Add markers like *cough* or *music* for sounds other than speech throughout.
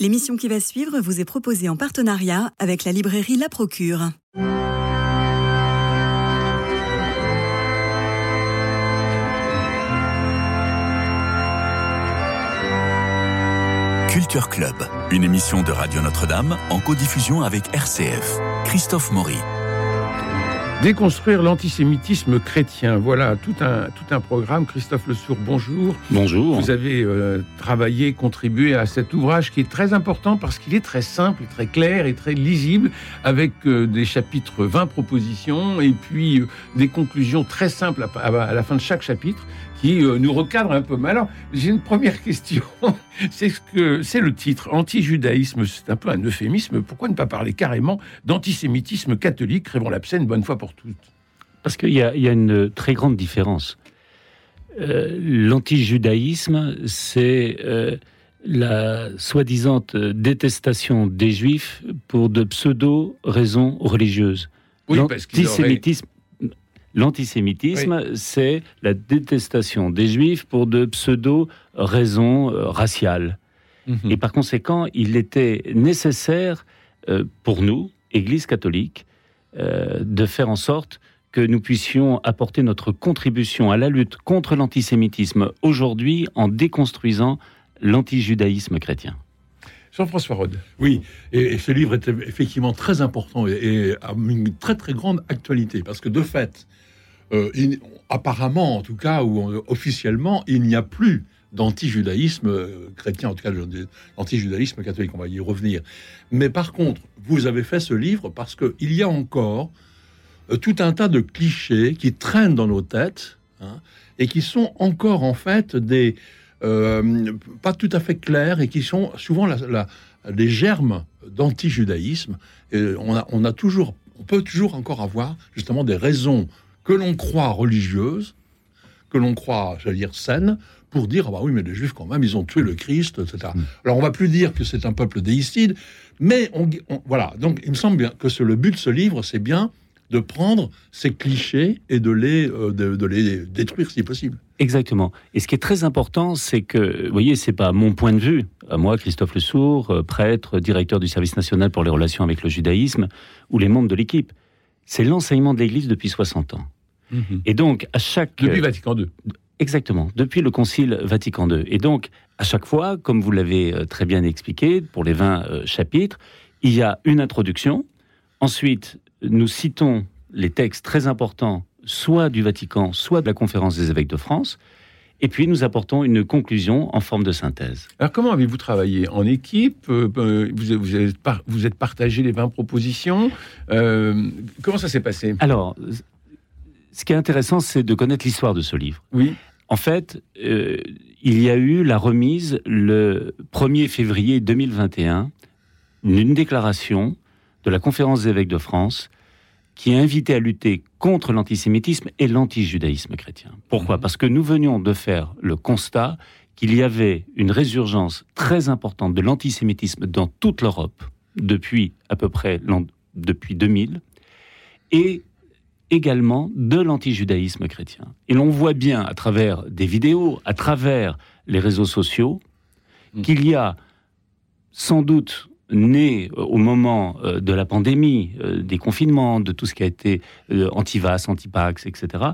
L'émission qui va suivre vous est proposée en partenariat avec la librairie La Procure. Culture Club, une émission de Radio Notre-Dame en codiffusion avec RCF. Christophe Maury. Déconstruire l'antisémitisme chrétien, voilà tout un, tout un programme. Christophe Le Sourd, bonjour. Bonjour. Vous avez euh, travaillé, contribué à cet ouvrage qui est très important parce qu'il est très simple, très clair et très lisible, avec euh, des chapitres 20 propositions et puis euh, des conclusions très simples à, à, la fin de chaque chapitre qui nous recadrent un peu. Mais alors, j'ai une première *laughs* question. c'est ce que c'est le titre anti-judaïsme. C'est un peu un euphémisme. Pourquoi ne pas parler carrément d'antisémitisme catholique? Crèvons l'abcès une bonne fois pour toutes. Parce qu'il y, y, a une très grande différence. Euh, L'anti-judaïsme, c'est euh, la soi-disant détestation des juifs pour de pseudo-raisons religieuses. Oui, L'antisémitisme. L'antisémitisme, oui. c'est la détestation des juifs pour de pseudo-raisons euh, raciales. -hmm. Et par conséquent, il était nécessaire euh, pour nous, Église catholique, euh, de faire en sorte que nous puissions apporter notre contribution à la lutte contre l'antisémitisme aujourd'hui en déconstruisant l'antijudaïsme chrétien. Jean-François Rode. Oui, et, ce livre est effectivement très important et, a une très très grande actualité parce que de fait, euh, apparemment en tout cas ou officiellement, il n'y a plus d'anti-judaïsme euh, chrétien, en tout cas d'anti-judaïsme catholique, on va y revenir. Mais par contre, vous avez fait ce livre parce qu'il y a encore euh, tout un tas de clichés qui traînent dans nos têtes hein, et qui sont encore en fait des euh, pas tout à fait clairs et qui sont souvent la, la, les germes d'anti-judaïsme. On a, on a toujours, on peut toujours encore avoir justement des raisons que l'on croit religieuses, que l'on croit, j'allais dire, saines, pour dire ah bah oui mais les juifs quand même ils ont tué le Christ etc. Mmh. Alors on va plus dire que c'est un peuple déicide, mais on, on, voilà donc il me semble bien que ce, le but de ce livre c'est bien de prendre ces clichés et de les, euh, de, de, les détruire si possible. Exactement. Et ce qui est très important, c'est que, vous voyez, c'est pas mon point de vue, à moi, Christophe Le Sourd, euh, prêtre, directeur du service national pour les relations avec le judaïsme, ou les membres de l'équipe. C'est l'enseignement de l'Église depuis 60 ans. Mmh. Et donc, à chaque... Depuis Vatican II. Exactement, depuis le Concile Vatican II. Et donc, à chaque fois, comme vous l'avez euh, très bien expliqué, pour les 20 chapitres, il y a une introduction, ensuite nous citons les textes très importants, soit du Vatican, soit de la conférence des évêques de France, et puis nous apportons une conclusion en forme de synthèse. Alors comment avez-vous travaillé En équipe vous, vous, êtes, vous êtes partagé les 20 propositions euh, Comment ça s'est passé? Alors, ce qui est intéressant, c'est de connaître l'histoire de ce livre. Oui. En fait, euh, il y a eu la remise le 1er février 2021 d'une déclaration de la conférence des évêques de France qui est invité à lutter contre l'antisémitisme et l'antijudaïsme chrétien. Pourquoi mmh. Parce que nous venions de faire le constat qu'il y avait une résurgence très importante de l'antisémitisme dans toute l'Europe depuis à peu près depuis 2000 et également de l'antijudaïsme chrétien. Et l'on voit bien à travers des vidéos, à travers les réseaux sociaux, mmh. qu'il y a sans doute né au moment euh, de la pandémie, euh, des confinements, de tout ce qui a été euh, anti-vax, anti-pax, etc.,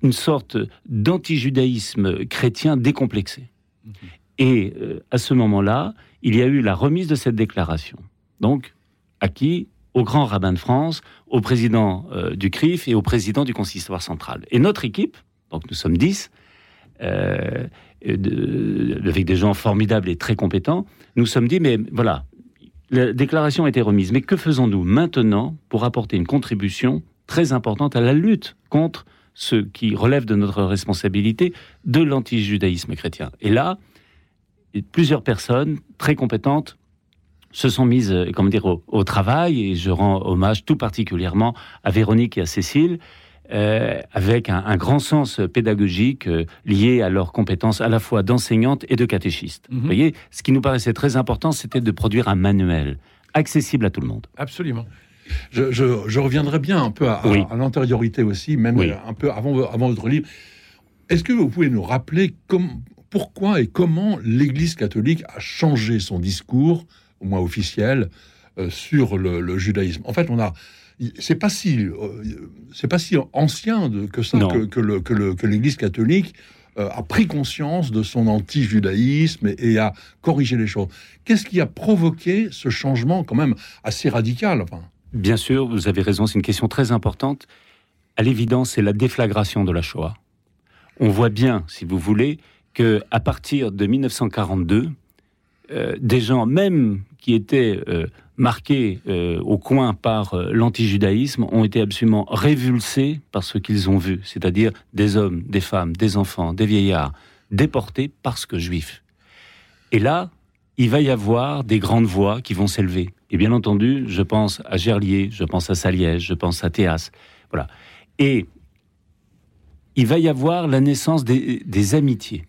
une sorte d'antijudaïsme chrétien décomplexé. Mmh. Et à ce moment-là, il y a eu la remise de cette déclaration. Donc, à qui? Au grand rabbin de France, au président du CRIF et au président du consistoire central. Et notre équipe, donc nous sommes dix, euh, de, avec des gens formidables et très compétents, nous sommes dit, mais voilà, la déclaration a été remise, mais que faisons-nous maintenant pour apporter une contribution très importante à la lutte contre ce qui relève de notre responsabilité de l'antijudaïsme chrétien? Et là, plusieurs personnes très compétentes se sont mises, comment dire, au travail, et je rends hommage tout particulièrement à Véronique et à Cécile, euh, avec un, un, grand sens pédagogique euh, lié à leurs compétences à la fois d'enseignante et de catéchiste. Mm -hmm. Vous voyez, ce qui nous paraissait très important, c'était de produire un manuel accessible à tout le monde. Absolument. Je, je, je reviendrai bien un peu à, oui. à, à l'antériorité aussi, même oui. un peu avant, avant votre livre. Est-ce que vous pouvez nous rappeler comme, pourquoi et comment l'Église catholique a changé son discours, au moins officiel, euh, sur le, judaïsme? En fait, on a c'est pas si c'est pas si ancien que ça que, que l'Église catholique a pris conscience de son anti-judaïsme et, a corrigé les choses. Qu'est-ce qui a provoqué ce changement quand même assez radical enfin? Bien sûr, vous avez raison, c'est une question très importante. À l'évidence, c'est la déflagration de la Shoah. On voit bien, si vous voulez, que à partir de 1942, euh, des gens, même qui étaient euh, marqués euh, au coin par l'antijudaïsme, ont été absolument révulsés par ce qu'ils ont vu, c'est-à-dire des hommes, des femmes, des enfants, des vieillards, déportés parce que juifs. Et là, il va y avoir des grandes voix qui vont s'élever. Et bien entendu, je pense à Gerlier, je pense à Saliège, je pense à Théas. Voilà. Et il va y avoir la naissance des, amitiés.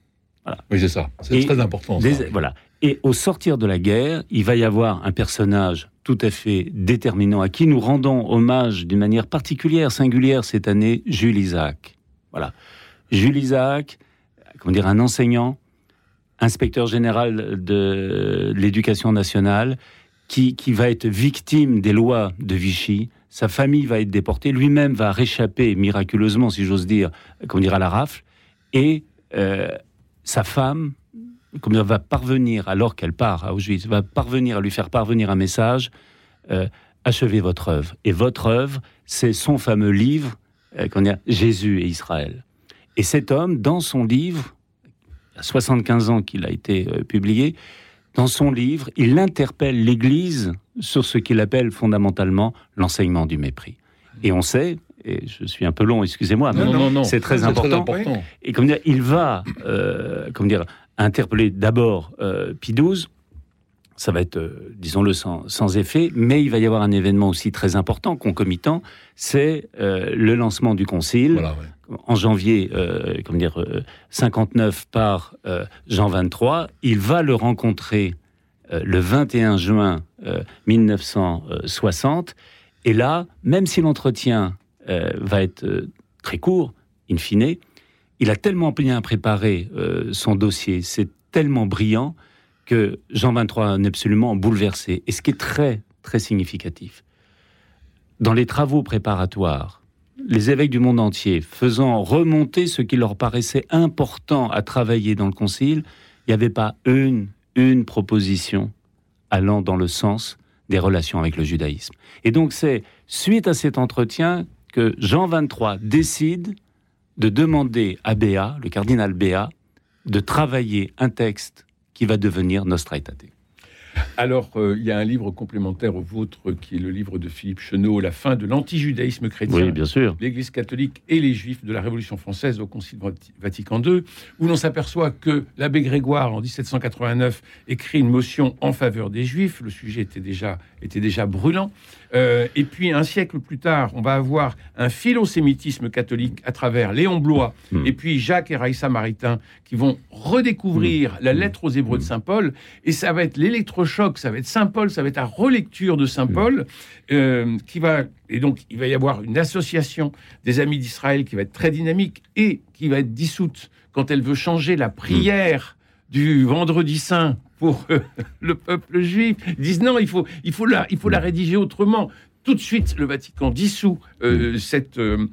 Oui, c'est ça. C'est très important. Voilà. Et au sortir de la guerre, il va y avoir un personnage tout à fait déterminant à qui nous rendons hommage d'une manière particulière, singulière cette année, Jules Isaac. Voilà. Jules Isaac, comment dire, un enseignant, inspecteur général de l'éducation nationale, qui, qui va être victime des lois de Vichy. Sa famille va être déportée, lui-même va réchapper miraculeusement, si j'ose dire, comment dire, à la rafle, et euh, sa femme, comme va parvenir, alors qu'elle part à Auschwitz, va parvenir à lui faire parvenir un message euh, achevez votre œuvre. Et votre œuvre, c'est son fameux livre, euh, qu'on Jésus et Israël. Et cet homme, dans son livre, a 75 ans qu'il a été euh, publié, dans son livre, il interpelle l'Église sur ce qu'il appelle fondamentalement l'enseignement du mépris. Et on sait, et je suis un peu long, excusez-moi, mais c'est très, important. Et comme dire, il va, euh, comme dire, interpeller d'abord euh, Pie XII. Ça va être, euh, disons-le, sans, effet, mais il va y avoir un événement aussi très important, concomitant, c'est euh, le lancement du concile en janvier, comme dire, 59 par Jean 23. Il va le rencontrer le 21 juin 1960. Et là, même si l'entretien euh, va être euh, très court, in fine. Il a tellement bien préparé euh, son dossier, c'est tellement brillant que Jean 23 est absolument bouleversé. Et ce qui est très, très significatif, dans les travaux préparatoires, les évêques du monde entier faisant remonter ce qui leur paraissait important à travailler dans le concile, il n'y avait pas une, une proposition allant dans le sens des relations avec le judaïsme. Et donc c'est suite à cet entretien que Jean 23 décide de demander à Béat, le cardinal Béat, de travailler un texte qui va devenir Nostra Aetate. Alors, euh, il y a un livre complémentaire au vôtre qui est le livre de Philippe Chenot, La fin de l'antijudaïsme chrétien. Oui, bien sûr. L'Église catholique et les Juifs de la Révolution française au Concile Vatican II, où l'on s'aperçoit que l'abbé Grégoire, en 1789, écrit une motion en faveur des Juifs. Le sujet était déjà, était déjà brûlant. Euh, et puis un siècle plus tard, on va avoir un philosémitisme catholique à travers Léon Blois hmm. et puis Jacques et Raïssa Maritain qui vont redécouvrir hmm. la hmm. lettre aux Hébreux de Saint Paul. Et ça va être l'électrochoc, ça va être Saint Paul, ça va être la relecture de Saint Paul euh, qui va et donc il va y avoir une association des Amis d'Israël qui va être très dynamique et qui va être dissoute quand elle veut changer la prière du vendredi saint pour euh, *laughs* le peuple juif. Ils disent non, il faut, il faut, la, il faut la rédiger autrement. Tout de suite, le Vatican dissout euh, cette, euh,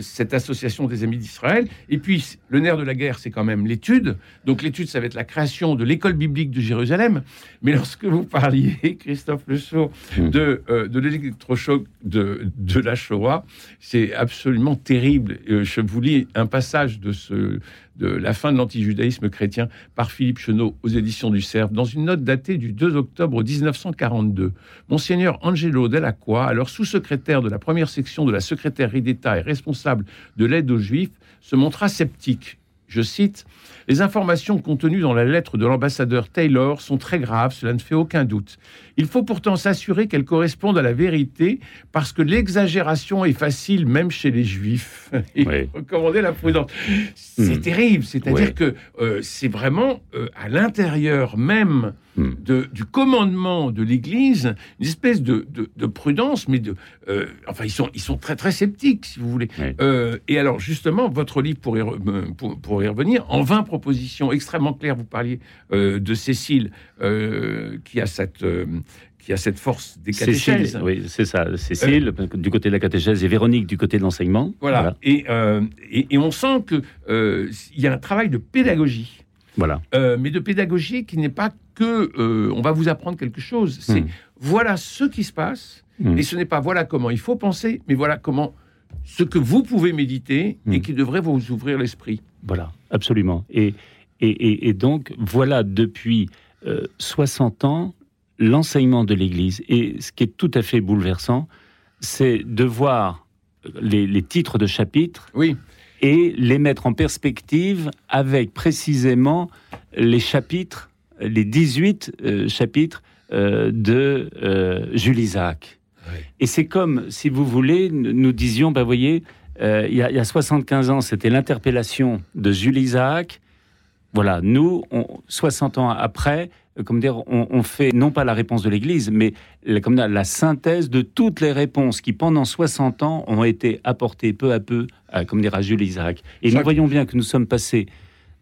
cette association des Amis d'Israël. Et puis, le nerf de la guerre, c'est quand même l'étude. Donc, l'étude, ça va être la création de l'école biblique de Jérusalem. Mais lorsque vous parliez, *laughs* Christophe Le Sceau, de, de l'électrochoc de, de la Shoah, c'est absolument terrible. je vous lis un passage de ce, de la fin de l'antijudaïsme chrétien par Philippe Chenot aux éditions du Cerf, dans une note datée du 2 octobre 1942. Monseigneur Angelo Delacroix, alors sous-secrétaire de la première section de la secrétairerie d'État et responsable de l'aide aux Juifs, se montra sceptique. Je cite Les informations contenues dans la lettre de l'ambassadeur Taylor sont très graves, cela ne fait aucun doute. Il faut pourtant s'assurer qu'elles correspondent à la vérité, parce que l'exagération est facile même chez les juifs. *laughs* Il recommander la prudence. C'est hmm. terrible, c'est-à-dire que euh, c'est vraiment euh, à l'intérieur même hmm. de, du commandement de l'Église une espèce de, de, prudence, mais de, euh, enfin ils sont, ils sont très très sceptiques, si vous voulez. et alors justement, votre livre pour pour, pour pourrait y revenir, en 20 propositions extrêmement claires. Vous parliez euh, de Cécile, euh, qui a cette... Euh, qui a cette force des catéchèses. Cécile, oui, c'est ça. Cécile, du côté de la catéchèse, et Véronique, du côté de l'enseignement. Voilà. Et, et, et on sent qu'il y a un travail de pédagogie. Voilà. Euh, mais de pédagogie qui n'est pas que euh, on va vous apprendre quelque chose. C'est Hmm. voilà ce qui se passe, Hmm. et ce n'est pas voilà comment il faut penser, mais voilà comment ce que vous pouvez méditer et Hmm. qui devrait vous ouvrir l'esprit. Voilà, absolument. Et, et, et, et donc, voilà, depuis euh, 60 ans, l'enseignement de l'Église. Et ce qui est tout à fait bouleversant, c'est de voir les, les titres de chapitres Oui, et les mettre en perspective avec précisément les chapitres, les 18 euh, chapitres euh, de euh, Jules Isaac. Et c'est comme, si vous voulez, nous disions, ben voyez, euh, il y, a- il y a 75 ans, c'était l'interpellation de Jules Isaac. Voilà, nous, on- 60 ans après, comme dire, on, on fait non pas la réponse de l'Église, mais la, comme dire, la synthèse de toutes les réponses qui, pendant 60 ans, ont été apportées peu à peu, à, comme dire, à Jules Isaac. Et nous voyons bien que nous sommes passés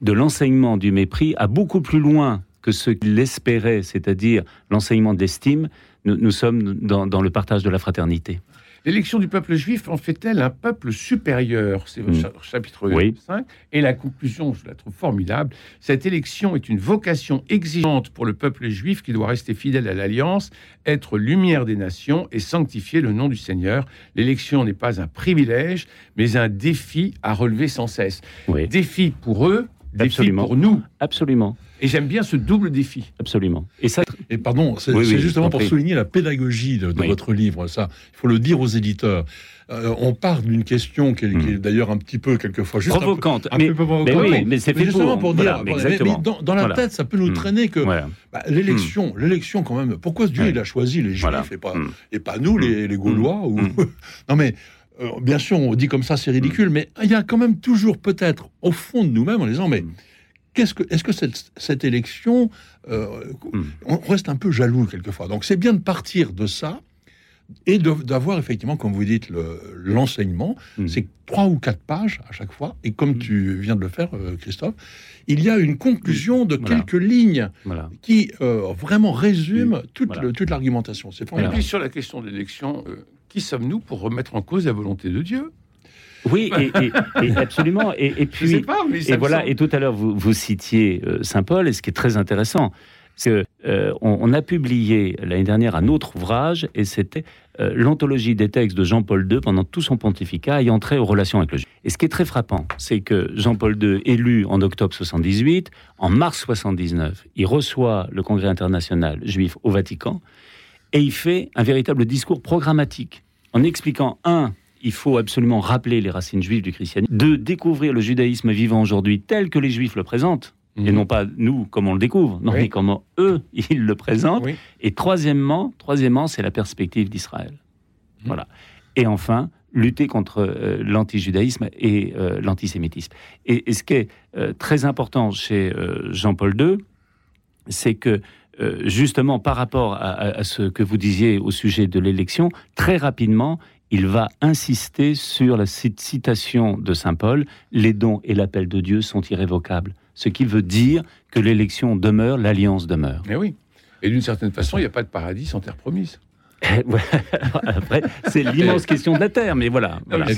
de l'enseignement du mépris à beaucoup plus loin que ce qu'il espérait, c'est-à-dire l'enseignement d'estime. Nous, nous sommes dans, dans le partage de la fraternité. l'élection du peuple juif en fait-elle un peuple supérieur? C'est cha- chapitre Oui. 5. Et la conclusion, je la trouve formidable. Cette élection est une vocation exigeante pour le peuple juif qui doit rester fidèle à l'alliance, être lumière des nations et sanctifier le nom du Seigneur. L'élection n'est pas un privilège, mais un défi à relever sans cesse. Oui, Défi pour eux, défi Absolument. pour nous. absolument, Et j'aime bien ce double défi. absolument. Et ça, Et pardon, c'est Oui, c'est oui, justement pour souligner la pédagogie de, de Oui. votre livre, ça. Il faut le dire aux éditeurs. Euh, on part d'une question qui est, est d'ailleurs un petit peu, quelquefois, juste un peu- provocante. un mais, peu provocante. mais oui, mais c'est fait justement pour. pour dire, Voilà, mais dans, dans la Voilà. tête, ça peut nous Hmm. traîner que Voilà. bah, l'élection, l'élection quand même. Pourquoi Dieu il a choisi les Juifs Voilà. et pas Hmm. et pas nous les, les Gaulois ou... Hmm. *laughs* non mais euh, bien sûr on dit comme ça c'est ridicule, mais il y a quand même toujours peut-être au fond de nous-mêmes en disant mais Hmm. Qu'est-ce que est-ce que cette, cette élection euh, Hmm. on reste un peu jaloux quelquefois. Donc c'est bien de partir de ça et de- d'avoir effectivement, comme vous dites, le- l'enseignement. Hmm. C'est trois ou quatre pages à chaque fois. Et comme Hmm. tu viens de le faire, euh, Christophe, il y a une conclusion de Voilà. quelques lignes Voilà. qui euh, vraiment résume toute, Voilà. le- toute l'argumentation. C'est Et puis sur la question de l'élection, euh, qui sommes-nous pour remettre en cause la volonté de Dieu? Oui, et, et- et absolument. Et, puis, pas, et voilà. semble- Et tout à l'heure, vous, vous citiez euh, Saint Paul, et ce qui est très intéressant, c'est que euh, on a publié l'année dernière un autre ouvrage, et c'était euh, l'anthologie des textes de Jean-Paul II pendant tout son pontificat ayant trait aux relations avec le juif. Et ce qui est très frappant, c'est que Jean-Paul II, élu en octobre 78, en mars 79, il reçoit le Congrès international juif au Vatican, et il fait un véritable discours programmatique en expliquant un il faut absolument rappeler les racines juives du christianisme. Deux, découvrir le judaïsme vivant aujourd'hui tel que les juifs le présentent, et non pas nous comme on le découvre, non, Mhm. Oui. mais comment eux, *laughs* ils le présentent. Oui. Et troisièmement, troisièmement c'est la perspective d'Israël. Mhm. Voilà. Et enfin, lutter contre euh, l'antijudaïsme et euh, l'antisémitisme. Et, et ce qui est euh, très important chez euh, Jean-Paul II, c'est que justement par rapport à, à- à ce que vous disiez au sujet de l'élection, très rapidement, il va insister sur la cit- citation de Saint Paul, les dons et l'appel de Dieu sont irrévocables. Ce qui veut dire que l'élection demeure, l'alliance demeure. Mais oui. Et d'une certaine façon, il n'y a pas de paradis sans terre promise. *laughs* Ouais. Après, c'est l'immense question de la terre, mais voilà. voilà. A-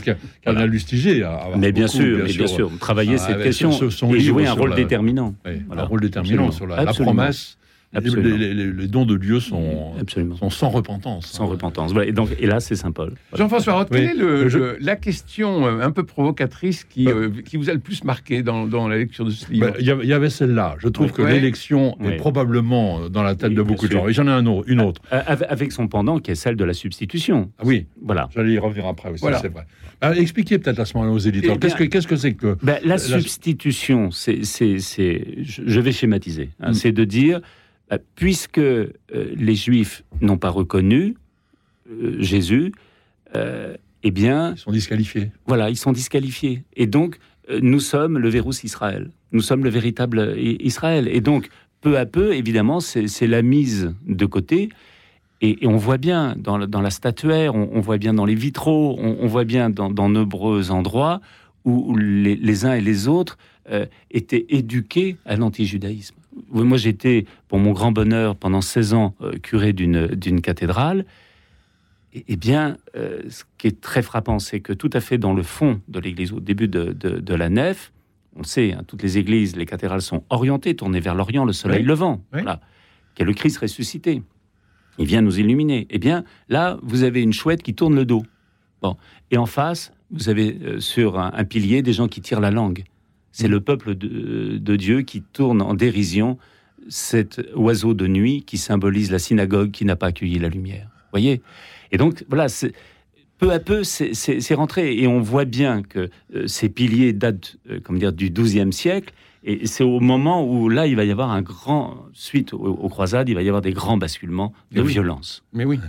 a Mais bien beaucoup, sûr, mais bien sûr, travailler Ah, cette question et jouer un rôle la- déterminant. Oui, Voilà. un rôle déterminant Absolument. sur la, la promesse. Absolument. Les, les- les dons de Dieu sont, Absolument. sont sans repentance. Sans repentance. Voilà. Et, donc, et là, c'est Saint Paul. Voilà. Jean-François Roth, Oui. quelle est le- Je- le- la question euh, un peu provocatrice qui, euh, qui vous a le plus marqué dans, dans la lecture de ce livre Ben, Il y avait- il y avait celle-là. Je trouve Oui. que Ouais. l'élection est probablement dans la tête de beaucoup de gens. Et j'en ai un autre, une autre. Euh, avec- son pendant qui est celle de la substitution. Ah oui, Voilà. j'allais y revenir après aussi, Voilà. c'est vrai. Alors, expliquez peut-être à ce moment-là aux éditeurs. Eh Qu'est-ce que qu'est-ce que c'est que. Ben, la La- substitution, c'est, c'est, c'est- je vais schématiser, hein, Mm. c'est de dire, euh, puisque euh, les Juifs n'ont pas reconnu euh, Jésus, euh, eh bien, Ils sont disqualifiés. voilà, ils sont disqualifiés. Et donc, euh, nous sommes le Vérus Israël. Nous sommes le véritable Israël. Et donc, peu à peu, évidemment, c'est la mise de côté. Et, et on voit bien dans, la- dans la statuaire, on, on voit bien dans les vitraux, on, on voit bien dans, dans nombreux endroits où, où les, les uns et les autres euh, étaient éduqués à l'antijudaïsme. Moi, j'étais, pour mon grand bonheur, pendant 16 ans, euh, curé d'une cathédrale. Eh bien, euh, ce qui est très frappant, c'est que tout à fait dans le fond de l'église, au début de, de- de la nef, on le sait, hein, toutes les églises, les cathédrales sont orientées, tournées vers l'Orient, le soleil Oui. levant. Oui. Voilà. Qu'est le Christ ressuscité. Il vient nous illuminer. Eh bien, là, vous avez une chouette qui tourne le dos. Bon. Et en face, vous avez euh, sur un, un pilier des gens qui tirent la langue. C'est le peuple de, de Dieu qui tourne en dérision cet oiseau de nuit qui symbolise la synagogue qui n'a pas accueilli la lumière. Voyez? Et donc, voilà, peu à peu, c'est- rentré. Et on voit bien que euh, ces piliers datent, euh, comment dire, du XIIe siècle. Et c'est au moment où, là, il va y avoir un grand, suite aux, aux croisades, il va y avoir des grands basculements de oui. violence. Mais oui.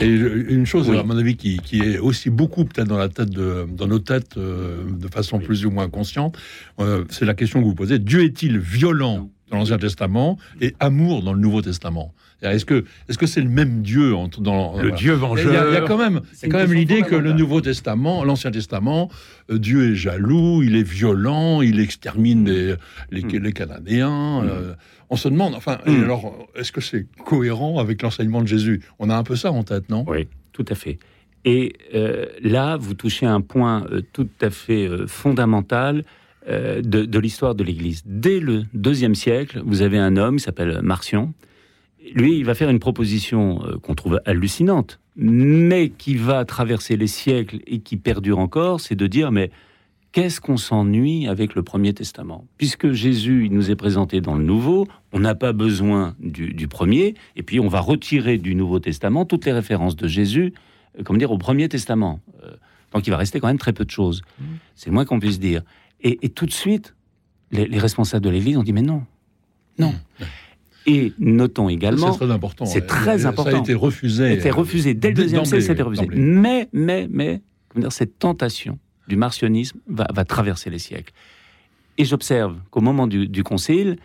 Et une chose, Oui. à mon avis, qui, qui est aussi beaucoup peut-être dans la tête de, dans nos têtes, euh, de façon Oui. plus ou moins consciente, euh, c'est la question que vous posez. Dieu est-il violent? Dans l'Ancien Testament et amour dans le Nouveau Testament Est-ce que est-ce que c'est le même Dieu entre, dans Le voilà. Dieu vengeur. il y a quand même, y a quand même l'idée que le. Nouveau Testament, l'Ancien Testament, euh, Dieu est jaloux, il est violent, il extermine les, les, Mm. les Cananéens. Mm. euh, on se demande, enfin, et Mm. alors, est-ce que c'est cohérent avec l'enseignement de Jésus? On a un peu ça en tête, non? Oui, tout à fait. Et euh, là, vous touchez un point euh, tout à fait euh, fondamental euh, de, de l'histoire de l'Église. Dès le deuxième siècle, vous avez un homme qui s'appelle Marcion. Lui, il va faire une proposition euh, qu'on trouve hallucinante, mais qui va traverser les siècles et qui perdure encore, c'est de dire, mais qu'est-ce qu'on s'ennuie avec le Premier Testament? Puisque Jésus, il nous est présenté dans le Nouveau, on n'a pas besoin du, du Premier, et puis on va retirer du Nouveau Testament toutes les références de Jésus, euh, comment dire, au Premier Testament. Euh, donc il va rester quand même très peu de choses. C'est le moins qu'on puisse dire. Et, et tout de suite, les, les responsables de l'Église ont dit, mais non, non. Et notons également... C'est très important. c'est très et Ça important. a été refusé. C'était refusé dès le deuxième siècle, c'était refusé. Mais, mais, mais, dire, cette tentation du martionnisme va, va traverser les siècles. Et j'observe qu'au moment du, du concile,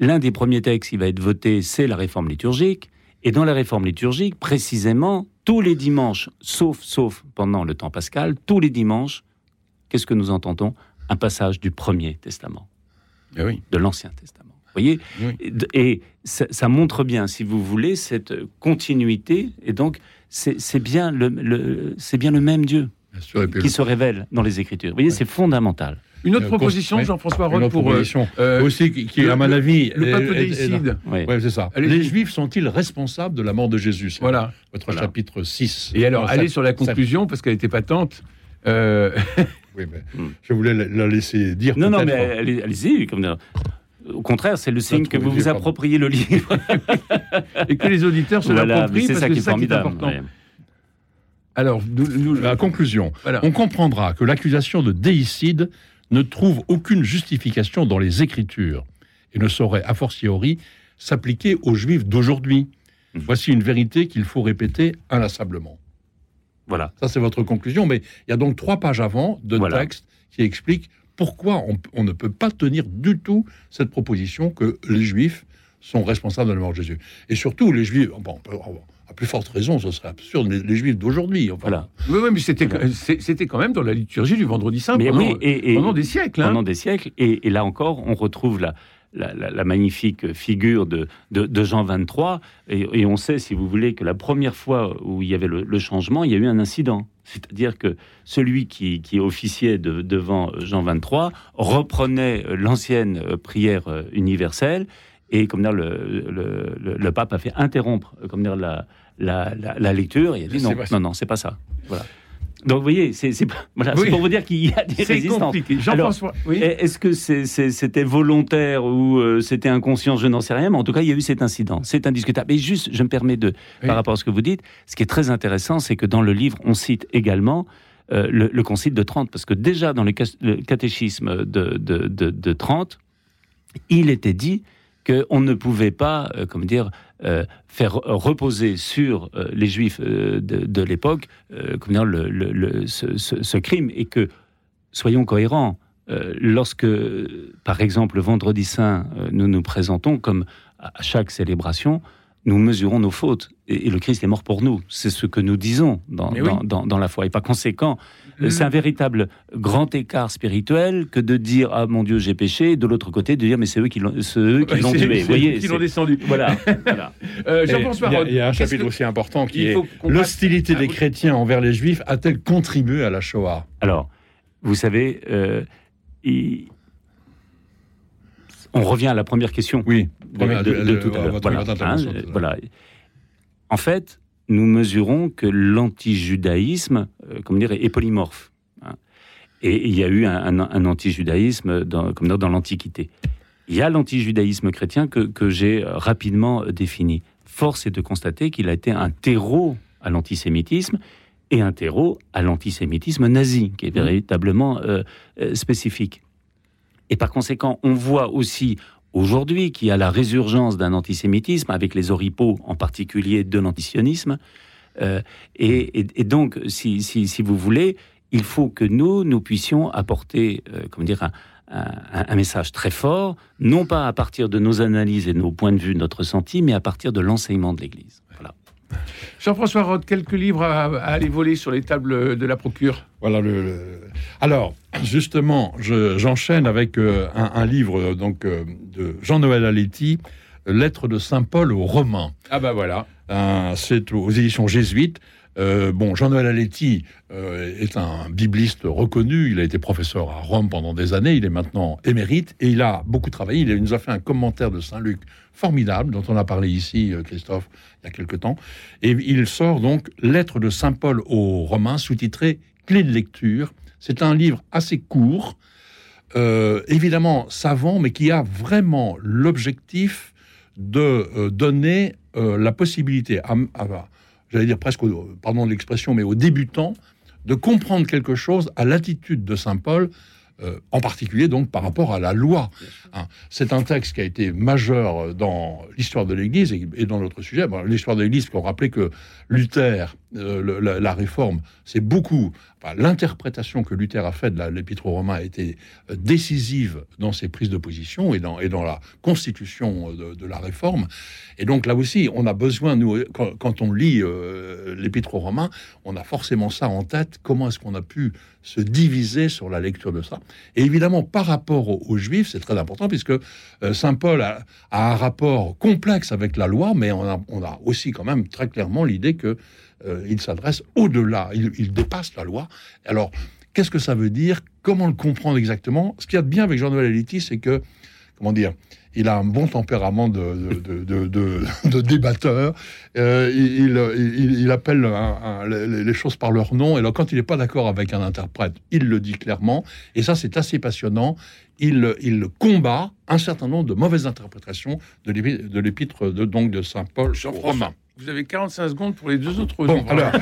l'un des premiers textes qui va être voté, c'est la réforme liturgique. Et dans la réforme liturgique, précisément, tous les dimanches, sauf, sauf pendant le temps pascal, tous les dimanches, qu'est-ce que nous entendons Un passage du Premier Testament, Eh oui. de l'Ancien Testament. Vous voyez Oui. Et ça, ça montre bien, si vous voulez, cette continuité. Et donc, c'est bien le, le- c'est bien le même Dieu sûr, qui se révèle dans les Écritures. Vous voyez, c'est fondamental. Une autre Euh, proposition. Jean-François Roth, pour euh, proposition euh, aussi qui, qui, le- à mon avis, le est- peuple décide. Oui. Ouais, c'est ça. Les Juifs sont-ils responsables de la mort de Jésus? Voilà. Votre Voilà. chapitre 6. Et alors, allez sur la conclusion, parce qu'elle était patente. Euh, *laughs* Oui, mais Hmm. je voulais la, la laisser dire. Non, non, mais allez-y. comme. Au contraire, c'est le signe que vous vous pardon. appropriez le livre. *laughs* et que les auditeurs se Voilà, l'approprient, c'est ça qui est qui important. ouais. Alors, nous, nous- La conclusion. voilà. On comprendra que l'accusation de déicide ne trouve aucune justification dans les Écritures et ne saurait, a fortiori, s'appliquer aux Juifs d'aujourd'hui. Mhm. Voici une vérité qu'il faut répéter inlassablement. Voilà. Ça, c'est votre conclusion, mais il y a donc trois pages avant de Voilà. texte qui expliquent pourquoi on, on ne peut pas tenir du tout cette proposition que les Juifs sont responsables de la mort de Jésus. Et surtout, les Juifs, bon, à plus forte raison, ce serait absurde, les, les Juifs d'aujourd'hui. Enfin, Voilà. Oui, oui, mais c'était c'était quand même dans la liturgie du vendredi saint Mais pendant, oui, et, et- pendant des siècles. hein. pendant des siècles. Et, et là encore, on retrouve la, la, la- la magnifique figure de, de, de Jean 23. Et, et on sait, si vous voulez, que la première fois où il y avait le, le changement, il y a eu un incident. C'est-à-dire que celui qui, qui officiait de- devant Jean 23 reprenait l'ancienne prière universelle. Et comme dire, le, le, pape a fait interrompre comme dire, la, la, lecture. Et il a dit non, non, non, c'est pas ça. Voilà. Donc vous voyez, c'est *laughs* voilà, Oui. pour vous dire qu'il y a des C'est résistances. compliqué. Jean-François, oui. Est-ce que c'était volontaire ou euh, c'était inconscient? Je n'en sais rien, mais en tout cas, il y a eu cet incident. C'est indiscutable. Et juste, je me permets de, Oui. par rapport à ce que vous dites, ce qui est très intéressant, c'est que dans le livre, on cite également euh, le, le Concile de Trente, parce que déjà dans le, le catéchisme de, de, de, de Trente, il était dit qu'on ne pouvait pas, euh, comment dire, euh, faire reposer sur euh, les Juifs de, l'époque, ce, ce- crime, et que soyons cohérents. lorsque, par exemple, le Vendredi Saint, nous nous présentons comme à chaque célébration nous mesurons nos fautes. Et, le Christ est mort pour nous. C'est ce que nous disons dans, dans, la foi. Et par conséquent, mm. c'est un véritable grand écart spirituel que de dire Ah mon Dieu, j'ai péché, et de l'autre côté, de dire Mais c'est eux qui l'ont tué. Vous voyez Qui l'ont descendu. Voilà. *laughs* Euh, il y, a un chapitre aussi important qui est L'hostilité des chrétiens envers les juifs a-t-elle contribué à la Shoah? Alors, vous savez, euh, on revient à la première question. Oui, de, tout à l'heure. Hein, voilà, En fait, nous mesurons que l'antijudaïsme, euh, dire, est polymorphe. Hein. Et il y a eu un, un, antijudaïsme dans, comme dans, l'Antiquité. Il y a l'antijudaïsme chrétien que, que j'ai rapidement défini. Force est de constater qu'il a été un terreau à l'antisémitisme et un terreau à l'antisémitisme nazi, qui est mmh. véritablement euh, euh, spécifique. Et par conséquent, on voit aussi aujourd'hui qu'il y a la résurgence d'un antisémitisme, avec les oripeaux en particulier de l'antisionisme. Euh, et, donc, si, vous voulez, il faut que nous, nous puissions apporter, euh, comment dire, un, message très fort, non pas à partir de nos analyses et de nos points de vue, notre ressenti, mais à partir de l'enseignement de l'Église. Voilà. Jean-François Roth, quelques livres à, aller voler sur les tables de la procure Voilà. Le, Alors, justement, j'enchaîne avec euh, un, livre euh, donc euh, de Jean-Noël Aletti, Lettre de Saint Paul aux Romains. Ah bah voilà. C'est aux éditions jésuites. bon, Jean-Noël Aletti est un bibliste reconnu. Il a été professeur à Rome pendant des années. Il est maintenant émérite et il a beaucoup travaillé. Il nous a fait un commentaire de Saint Luc formidable dont on a parlé ici, Christophe, il y a quelque temps. Et il sort donc Lettre de Saint Paul aux Romains, sous-titré Clé de lecture. C'est un livre assez court, euh, évidemment savant, mais qui a vraiment l'objectif de euh, donner euh, la possibilité à, j'allais dire presque, pardon de l'expression, mais aux débutants, de comprendre quelque chose à l'attitude de Saint Paul euh, en particulier donc par rapport à la loi. Hein. C'est un texte qui a été majeur dans l'histoire de l'Église et, dans notre sujet. l'histoire de l'Église, pour rappeler que Luther, euh, la, réforme, c'est beaucoup. L'interprétation que Luther a faite de l'Épître aux Romains a été euh, décisive dans ses prises de position et dans, la constitution de, la réforme. Et donc là aussi, on a besoin, nous, quand, on lit l'Épître aux Romains, on a forcément ça en tête. Comment est-ce qu'on a pu se diviser sur la lecture de ça. Et évidemment, par rapport aux, Juifs, c'est très important, puisque euh, Saint Paul a, un rapport complexe avec la loi, mais on a, aussi quand même très clairement l'idée qu'il euh, s'adresse au-delà, il, dépasse la loi. Alors, qu'est-ce que ça veut dire? Comment le comprendre exactement? Ce qu'il y a de bien avec Jean-Noël Eliti, c'est que, comment dire, il a un bon tempérament de, de, débatteur. Euh, il, appelle les, choses par leur nom. Et alors, quand il n'est pas d'accord avec un interprète, il le dit clairement. Et ça, c'est assez passionnant. Il, il combat un certain nombre de mauvaises interprétations de l'épître de, donc de Saint Paul Romain. Vous avez 45 secondes pour les deux autres. Bon, alors,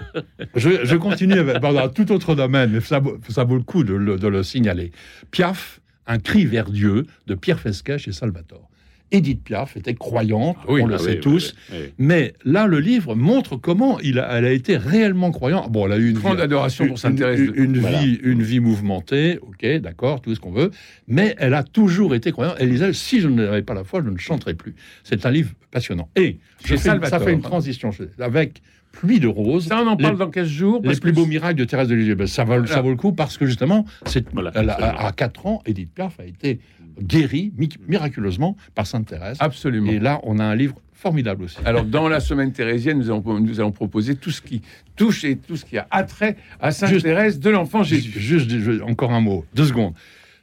*laughs* je, continue avec, tout autre domaine, mais ça, ça vaut le coup de le signaler. Piaf un cri vers Dieu de Pierre Fesquet et Salvatore. Edith Piaf était croyante, ah on le ah sait tous, mais là le livre montre comment il a, elle a été réellement croyante. Bon, elle a eu une grande adoration pour une, vie, une vie mouvementée, ok, d'accord, tout ce qu'on veut, mais elle a toujours été croyante. Elle disait si je n'avais pas la foi, je ne chanterais plus. C'est un livre passionnant. Et ça fait une transition avec pluie de roses. Ça, on en parle dans 15 jours. les plus beaux miracles de Thérèse de Lisieux. Ben, ça, vaut, ça vaut le coup parce que justement, c'est, à, 4 ans, Edith Piaf a été guérie miraculeusement par Sainte Thérèse. Absolument. Et là, on a un livre formidable aussi. Alors, dans la semaine thérésienne, nous allons, nous allons proposer tout ce qui touche et tout ce qui a attrait à Sainte Thérèse de l'Enfant Jésus. Juste, encore un mot, deux secondes.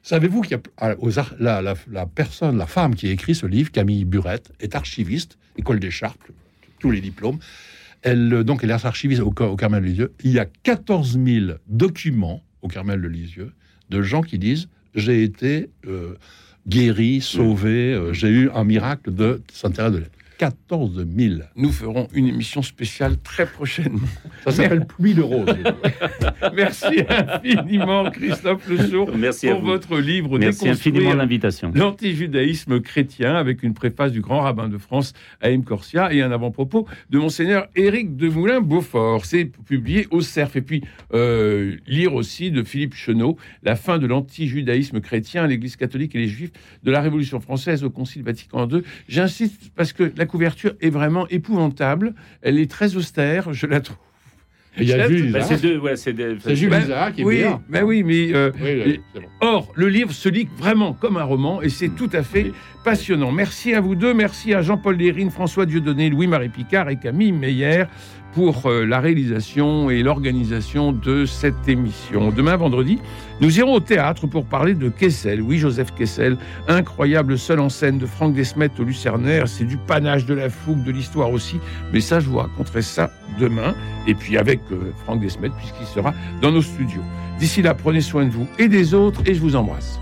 Savez-vous qu'il y a la, la, personne, la femme qui a écrit ce livre, Camille Burette, est archiviste, école des Charpes, tous les diplômes. Elle, euh, donc, elle est archiviste au, au Carmel de Lisieux. Il y a 14 000 documents au Carmel de Lisieux de gens qui disent J'ai été euh, guéri, sauvé, euh, j'ai eu un miracle de Sainte-Thérèse de l'Est. 14 000. Nous ferons une émission spéciale très prochainement. Ça s'appelle Pluie de rose. *laughs* Merci infiniment, Christophe Le Merci pour votre livre. Merci infiniment l'invitation. L'antijudaïsme chrétien, avec une préface du grand rabbin de France, Haïm Corsia, et un avant-propos de Monseigneur Éric de Moulin-Beaufort. C'est publié au CERF. Et puis, euh, lire aussi de Philippe Chenot, La fin de l'antijudaïsme chrétien, l'Église catholique et les Juifs de la Révolution française au Concile Vatican II. J'insiste parce que la couverture est vraiment épouvantable. Elle est très austère, je la trouve. Il y a Jules Bah, c'est deux, ouais, c'est des- C'est Jules Bah, Isaac qui est oui, bien. mais oui, mais euh, Oui, Et- oui, c'est bon. Or, le livre se lit vraiment comme un roman et c'est tout à fait Oui. passionnant. Merci à vous deux, merci à Jean-Paul Lérine, François Dieudonné, Louis-Marie Picard et Camille Meyer pour euh, la réalisation et l'organisation de cette émission. Demain, vendredi, nous irons au théâtre pour parler de Kessel. Oui, Joseph Kessel, incroyable seul en scène de Franck Desmet au Lucernaire. C'est du panache, de la fougue, de l'histoire aussi. Mais ça, je vous raconterai ça demain. Et puis avec euh, Franck Desmet, puisqu'il sera dans nos studios. D'ici là, prenez soin de vous et des autres et je vous embrasse.